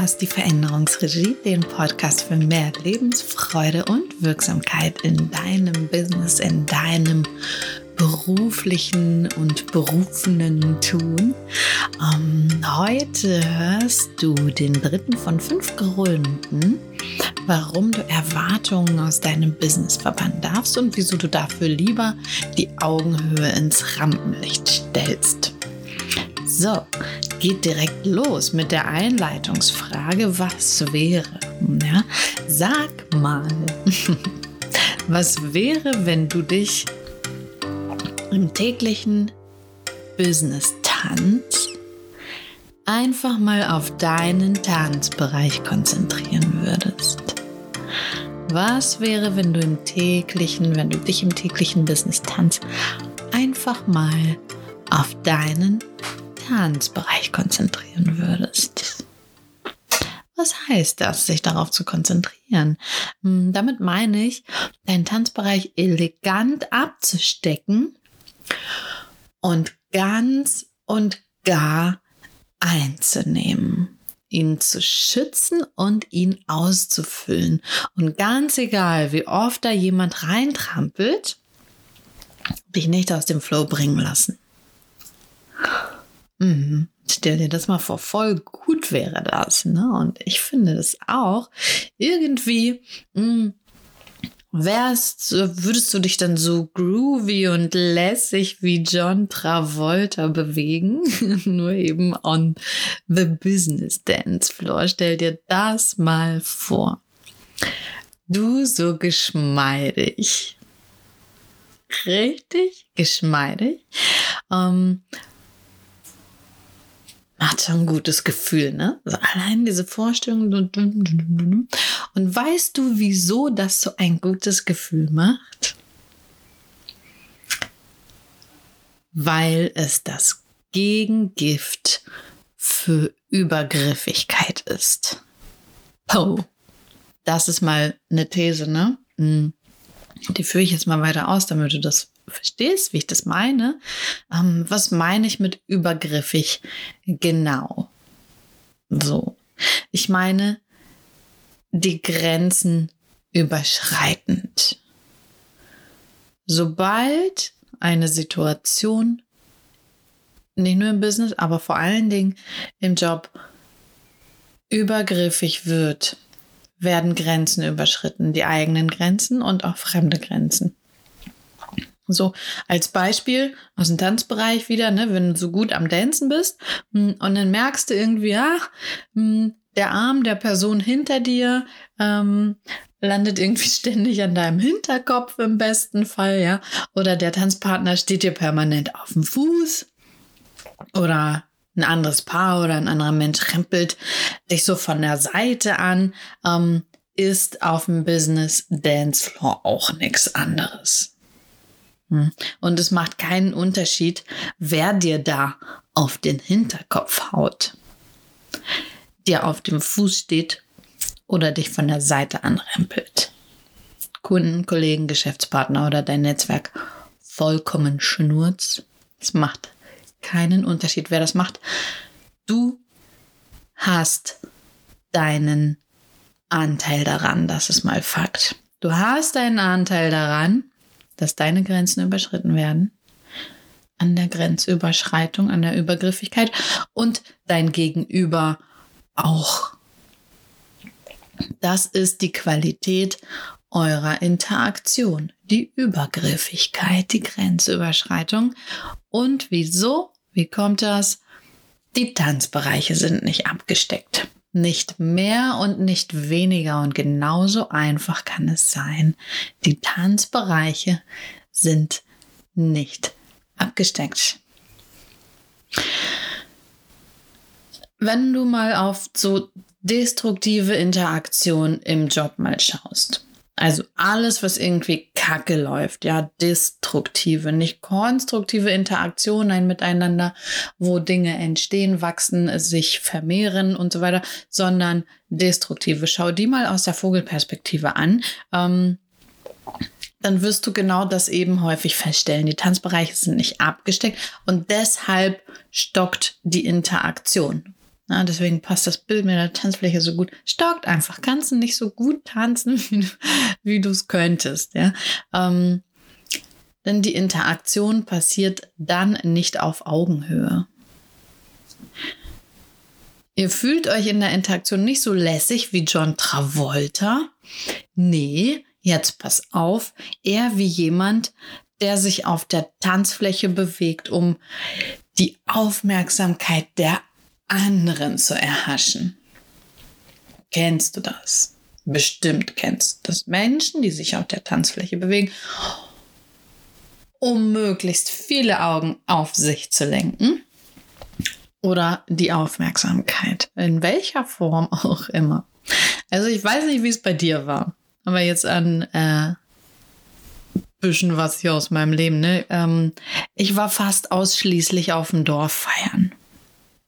hörst die Veränderungsregie, den Podcast für mehr Lebensfreude und Wirksamkeit in deinem Business, in deinem beruflichen und berufenen Tun. Ähm, heute hörst du den dritten von fünf Gründen, warum du Erwartungen aus deinem Business verbannen darfst und wieso du dafür lieber die Augenhöhe ins Rampenlicht stellst. So, geht direkt los mit der Einleitungsfrage, was wäre? Ja, sag mal, was wäre, wenn du dich im täglichen Business Tanz einfach mal auf deinen Tanzbereich konzentrieren würdest. Was wäre, wenn du im täglichen, wenn du dich im täglichen Business Tanz einfach mal auf deinen Tanzbereich konzentrieren würdest? Was heißt das, sich darauf zu konzentrieren? Hm, damit meine ich, deinen Tanzbereich elegant abzustecken und ganz und gar einzunehmen, ihn zu schützen und ihn auszufüllen. Und ganz egal, wie oft da jemand reintrampelt, dich nicht aus dem Flow bringen lassen. Mhm. Stell dir das mal vor, voll gut wäre das. Ne? Und ich finde das auch irgendwie hm, wärst, würdest du dich dann so groovy und lässig wie John Travolta bewegen? Nur eben on the business dance floor. Stell dir das mal vor. Du so geschmeidig. Richtig geschmeidig. Ähm, macht schon ein gutes Gefühl, ne? Also allein diese Vorstellung. Und weißt du, wieso das so ein gutes Gefühl macht? Weil es das Gegengift für Übergriffigkeit ist. Oh, das ist mal eine These, ne? Die führe ich jetzt mal weiter aus, damit du das verstehst, wie ich das meine. Ähm, was meine ich mit übergriffig genau? So. Ich meine, die Grenzen überschreitend. Sobald eine Situation, nicht nur im Business, aber vor allen Dingen im Job, übergriffig wird, werden Grenzen überschritten, die eigenen Grenzen und auch fremde Grenzen. So als Beispiel aus dem Tanzbereich wieder, ne, wenn du so gut am Dancen bist hm, und dann merkst du irgendwie, ach, hm, der Arm der Person hinter dir ähm, landet irgendwie ständig an deinem Hinterkopf im besten Fall, ja, oder der Tanzpartner steht dir permanent auf dem Fuß oder ein anderes Paar oder ein anderer Mensch rempelt dich so von der Seite an, ähm, ist auf dem Business Dancefloor auch nichts anderes. Hm. Und es macht keinen Unterschied, wer dir da auf den Hinterkopf haut, dir auf dem Fuß steht oder dich von der Seite anrempelt. Kunden, Kollegen, Geschäftspartner oder dein Netzwerk vollkommen schnurz. Es macht keinen Unterschied, wer das macht. Du hast deinen Anteil daran, das ist mal Fakt. Du hast deinen Anteil daran, dass deine Grenzen überschritten werden, an der Grenzüberschreitung, an der Übergriffigkeit und dein Gegenüber auch. Das ist die Qualität eurer Interaktion, die Übergriffigkeit, die Grenzüberschreitung. Und wieso? Wie kommt das? Die Tanzbereiche sind nicht abgesteckt. Nicht mehr und nicht weniger und genauso einfach kann es sein. Die Tanzbereiche sind nicht abgesteckt. Wenn du mal auf so destruktive Interaktion im Job mal schaust, also alles, was irgendwie kacke läuft, ja, destruktive, nicht konstruktive Interaktionen ein Miteinander, wo Dinge entstehen, wachsen, sich vermehren und so weiter, sondern destruktive. Schau die mal aus der Vogelperspektive an. Ähm, dann wirst du genau das eben häufig feststellen. Die Tanzbereiche sind nicht abgesteckt und deshalb stockt die Interaktion. Na, deswegen passt das Bild mit der Tanzfläche so gut. Stockt einfach. Kannst du nicht so gut tanzen, wie, du es könntest. Ja? Ähm, denn die Interaktion passiert dann nicht auf Augenhöhe. Ihr fühlt euch in der Interaktion nicht so lässig wie John Travolta. Nee, jetzt pass auf, eher wie jemand, der sich auf der Tanzfläche bewegt, um die Aufmerksamkeit der anderen zu erhaschen. Kennst du das? Bestimmt kennst du das. Menschen, die sich auf der Tanzfläche bewegen, um möglichst viele Augen auf sich zu lenken oder die Aufmerksamkeit, in welcher Form auch immer. Also ich weiß nicht, wie es bei dir war, aber jetzt an äh, bisschen was hier aus meinem Leben. Ne? Ähm, ich war fast ausschließlich auf dem Dorf feiern.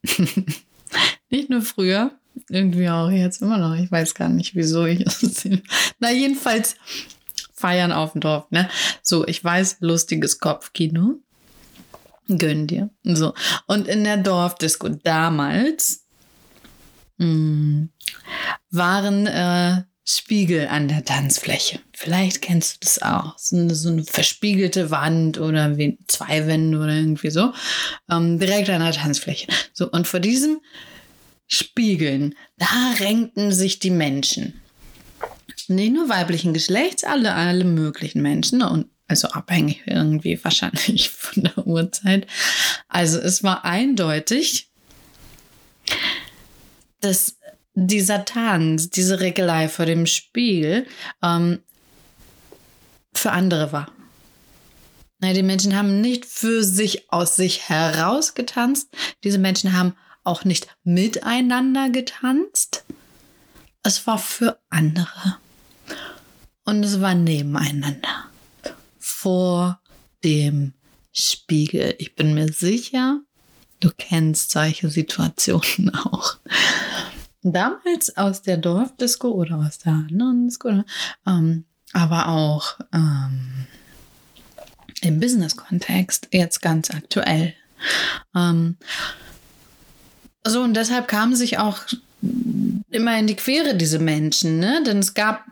nicht nur früher, irgendwie auch jetzt immer noch. Ich weiß gar nicht, wieso ich das. Na jedenfalls feiern auf dem Dorf. Ne? So, ich weiß, lustiges Kopfkino. Gönn dir. So. Und in der Dorfdisco damals mh, hm, waren äh, Spiegel an der Tanzfläche. Vielleicht kennst du das auch. So eine, so eine verspiegelte Wand oder zwei Wände oder irgendwie so. Ähm, direkt an der Tanzfläche. So, und vor diesen Spiegeln, da renkten sich die Menschen nicht nur weiblichen Geschlechts, alle, alle möglichen Menschen und also abhängig irgendwie wahrscheinlich von der Uhrzeit. Also es war eindeutig, dass dieser Tanz, diese Regelei vor dem Spiel ähm, für andere war. Die Menschen haben nicht für sich aus sich heraus getanzt. Diese Menschen haben auch nicht miteinander getanzt. Es war für andere. Und es war nebeneinander. Vor dem Spiegel. Ich bin mir sicher, du kennst solche Situationen auch. Damals aus der Dorfdisco oder aus der anderen Disco, ähm, aber auch ähm, im Business-Kontext, jetzt ganz aktuell. Ähm, so, und deshalb kamen sich auch immer in die Quere, diese Menschen, ne? Denn es gab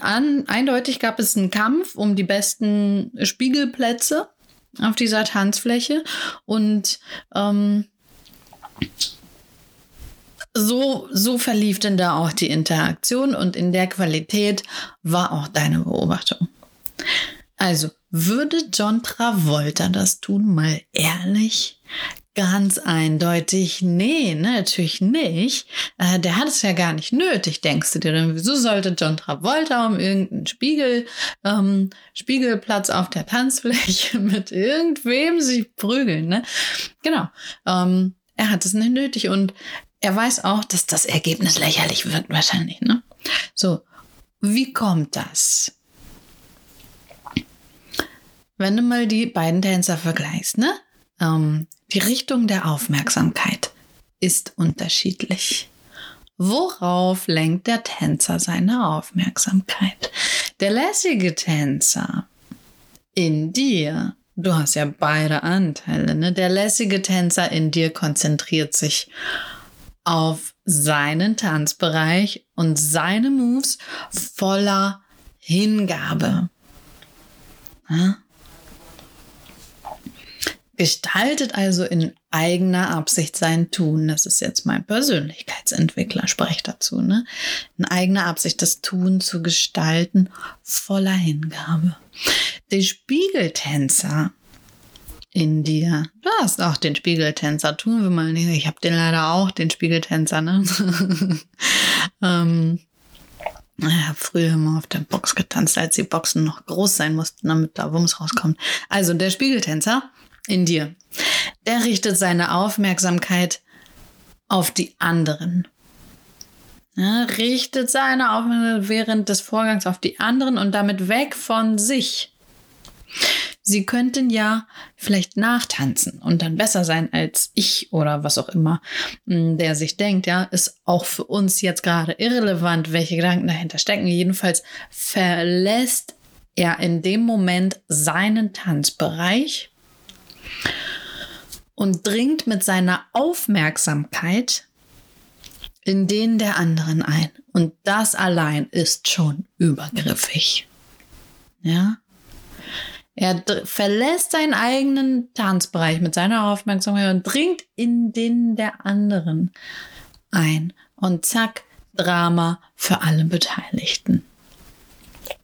an, eindeutig gab es einen Kampf um die besten Spiegelplätze auf dieser Tanzfläche. Und ähm, so, so verlief denn da auch die Interaktion und in der Qualität war auch deine Beobachtung. Also, würde John Travolta das tun, mal ehrlich? Ganz eindeutig, nee, ne, natürlich nicht. Äh, der hat es ja gar nicht nötig, denkst du dir. Denn wieso sollte John Travolta um irgendeinen Spiegel, ähm, Spiegelplatz auf der Tanzfläche mit irgendwem sich prügeln, ne? Genau. Ähm, er hat es nicht nötig und er weiß auch, dass das Ergebnis lächerlich wird, wahrscheinlich, ne? So, wie kommt das? Wenn du mal die beiden Tänzer vergleichst, ne? Ähm, die Richtung der Aufmerksamkeit ist unterschiedlich. Worauf lenkt der Tänzer seine Aufmerksamkeit? Der lässige Tänzer in dir, du hast ja beide Anteile, ne? Der lässige Tänzer in dir konzentriert sich auf seinen Tanzbereich und seine Moves voller Hingabe. Ja? Gestaltet also in eigener Absicht sein Tun. Das ist jetzt mein Persönlichkeitsentwickler, spreche dazu. Ne? In eigener Absicht das Tun zu gestalten, voller Hingabe. Der Spiegeltänzer in dir. Du hast auch den Spiegeltänzer. Tun wir mal nicht. Ich habe den leider auch, den Spiegeltänzer. Ne? ähm, ich habe früher immer auf der Box getanzt, als die Boxen noch groß sein mussten, damit da Wumms rauskommt. Also der Spiegeltänzer in dir. Der richtet seine Aufmerksamkeit auf die anderen. Ja, richtet seine Aufmerksamkeit während des Vorgangs auf die anderen und damit weg von sich. Sie könnten ja vielleicht nachtanzen und dann besser sein als ich oder was auch immer, hm, der sich denkt, ja, ist auch für uns jetzt gerade irrelevant, welche Gedanken dahinter stecken. Jedenfalls verlässt er in dem Moment seinen Tanzbereich und dringt mit seiner Aufmerksamkeit in den der anderen ein. Und das allein ist schon übergriffig. Ja? Er verlässt seinen eigenen Tanzbereich mit seiner Aufmerksamkeit und dringt in den der anderen ein. Und zack, Drama für alle Beteiligten.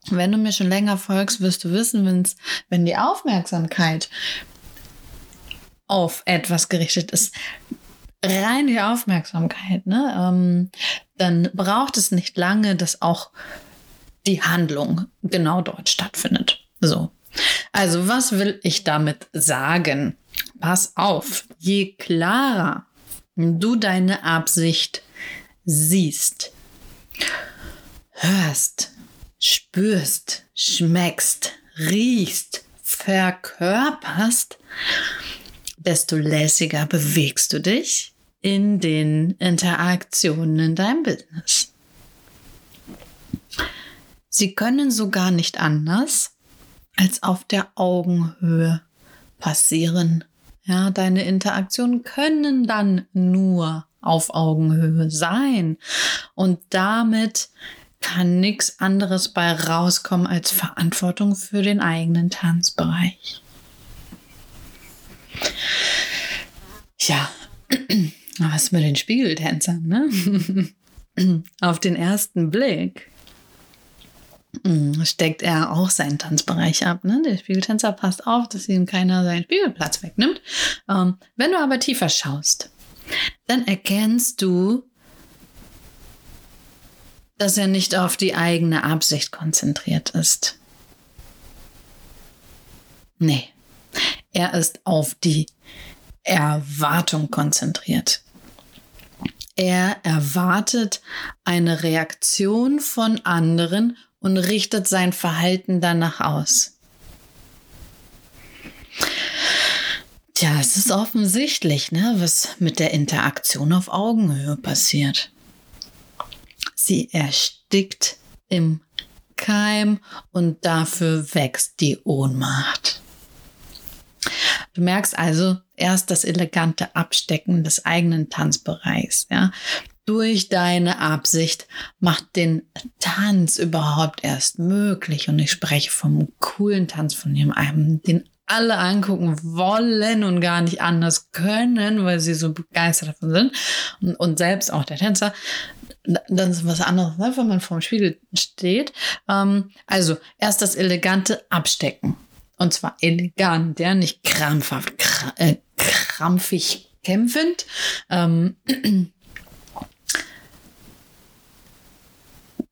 Wenn du mir schon länger folgst, wirst du wissen, wenn's, wenn die Aufmerksamkeit auf etwas gerichtet ist, rein die Aufmerksamkeit, ne, ähm, dann braucht es nicht lange, dass auch die Handlung genau dort stattfindet. So. Also, was will ich damit sagen? Pass auf, je klarer du deine Absicht siehst, hörst, spürst, schmeckst, riechst, verkörperst, desto lässiger bewegst du dich in den Interaktionen in deinem Business. Sie können sogar nicht anders als auf der Augenhöhe passieren. Ja, deine Interaktionen können dann nur auf Augenhöhe sein. Und damit kann nichts anderes bei rauskommen als Verantwortung für den eigenen Tanzbereich. Ja, was mit den Spiegeltänzern, ne? Auf den ersten Blick steckt er auch seinen Tanzbereich ab. Ne? Der Spiegeltänzer passt auf, dass ihm keiner seinen Spiegelplatz wegnimmt. Ähm, wenn du aber tiefer schaust, dann erkennst du, dass er nicht auf die eigene Absicht konzentriert ist. Nee, er ist auf die Erwartung konzentriert. Er erwartet eine Reaktion von anderen und richtet sein Verhalten danach aus. Tja, es ist offensichtlich, ne, was mit der Interaktion auf Augenhöhe passiert. Sie erstickt im Keim und dafür wächst die Ohnmacht. Du merkst also erst das elegante Abstecken des eigenen Tanzbereichs, ja. Durch deine Absicht macht den Tanz überhaupt erst möglich. Und ich spreche vom coolen Tanz, von dem einem, den alle angucken wollen und gar nicht anders können, weil sie so begeistert davon sind. Und, und selbst auch der Tänzer. Das ist was anderes, ne, wenn man vorm Spiegel steht. Ähm, also erst das elegante Abstecken. Und zwar elegant, ja, nicht krampfhaft, kr äh, krampfig kämpfend. Ähm,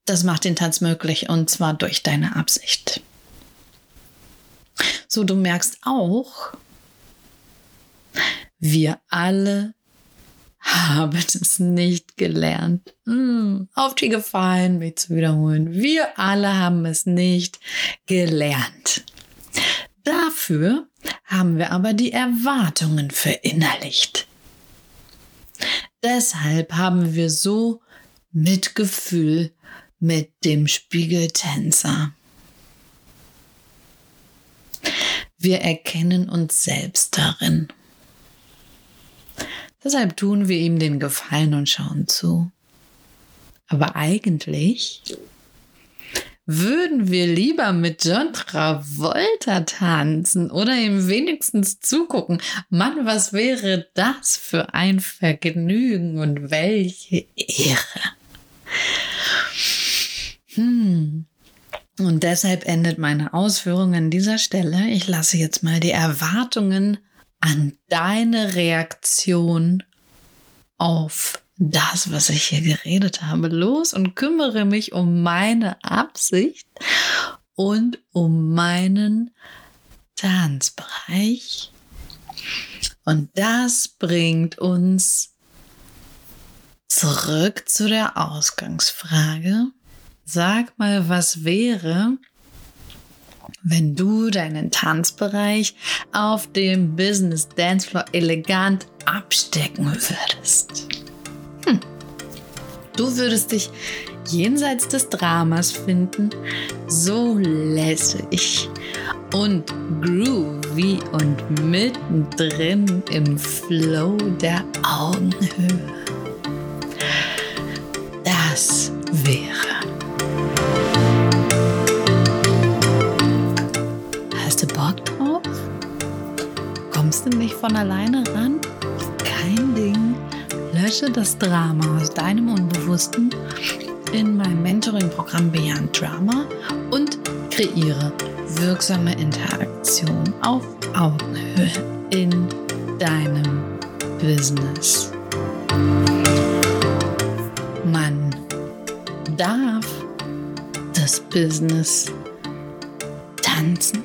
das macht den Tanz möglich und zwar durch deine Absicht. So, du merkst auch, wir alle haben es nicht gelernt. Hm, auf die Gefallen, mich zu wiederholen. Wir alle haben es nicht gelernt. Dafür haben wir aber die Erwartungen verinnerlicht. Deshalb haben wir so Mitgefühl mit dem Spiegeltänzer. Wir erkennen uns selbst darin. Deshalb tun wir ihm den Gefallen und schauen zu. Aber eigentlich würden wir lieber mit John Travolta tanzen oder ihm wenigstens zugucken. Mann, was wäre das für ein Vergnügen und welche Ehre. Hm. Und deshalb endet meine Ausführung an dieser Stelle. Ich lasse jetzt mal die Erwartungen an deine Reaktion auf das, was ich hier geredet habe, los und kümmere mich um meine Absicht und um meinen Tanzbereich. Und das bringt uns zurück zu der Ausgangsfrage. Sag mal, was wäre, wenn du deinen Tanzbereich auf dem Business Dancefloor elegant abstecken würdest? Hm. Du würdest dich jenseits des Dramas finden, so lässig und groovy und mittendrin im Flow der Augenhöhe. Was von alleine ran? Kein Ding. Lösche das Drama aus deinem Unbewussten in meinem Mentoring-Programm Beyond Drama und kreiere wirksame Interaktion auf Augenhöhe in deinem Business. Man darf das Business tanzen.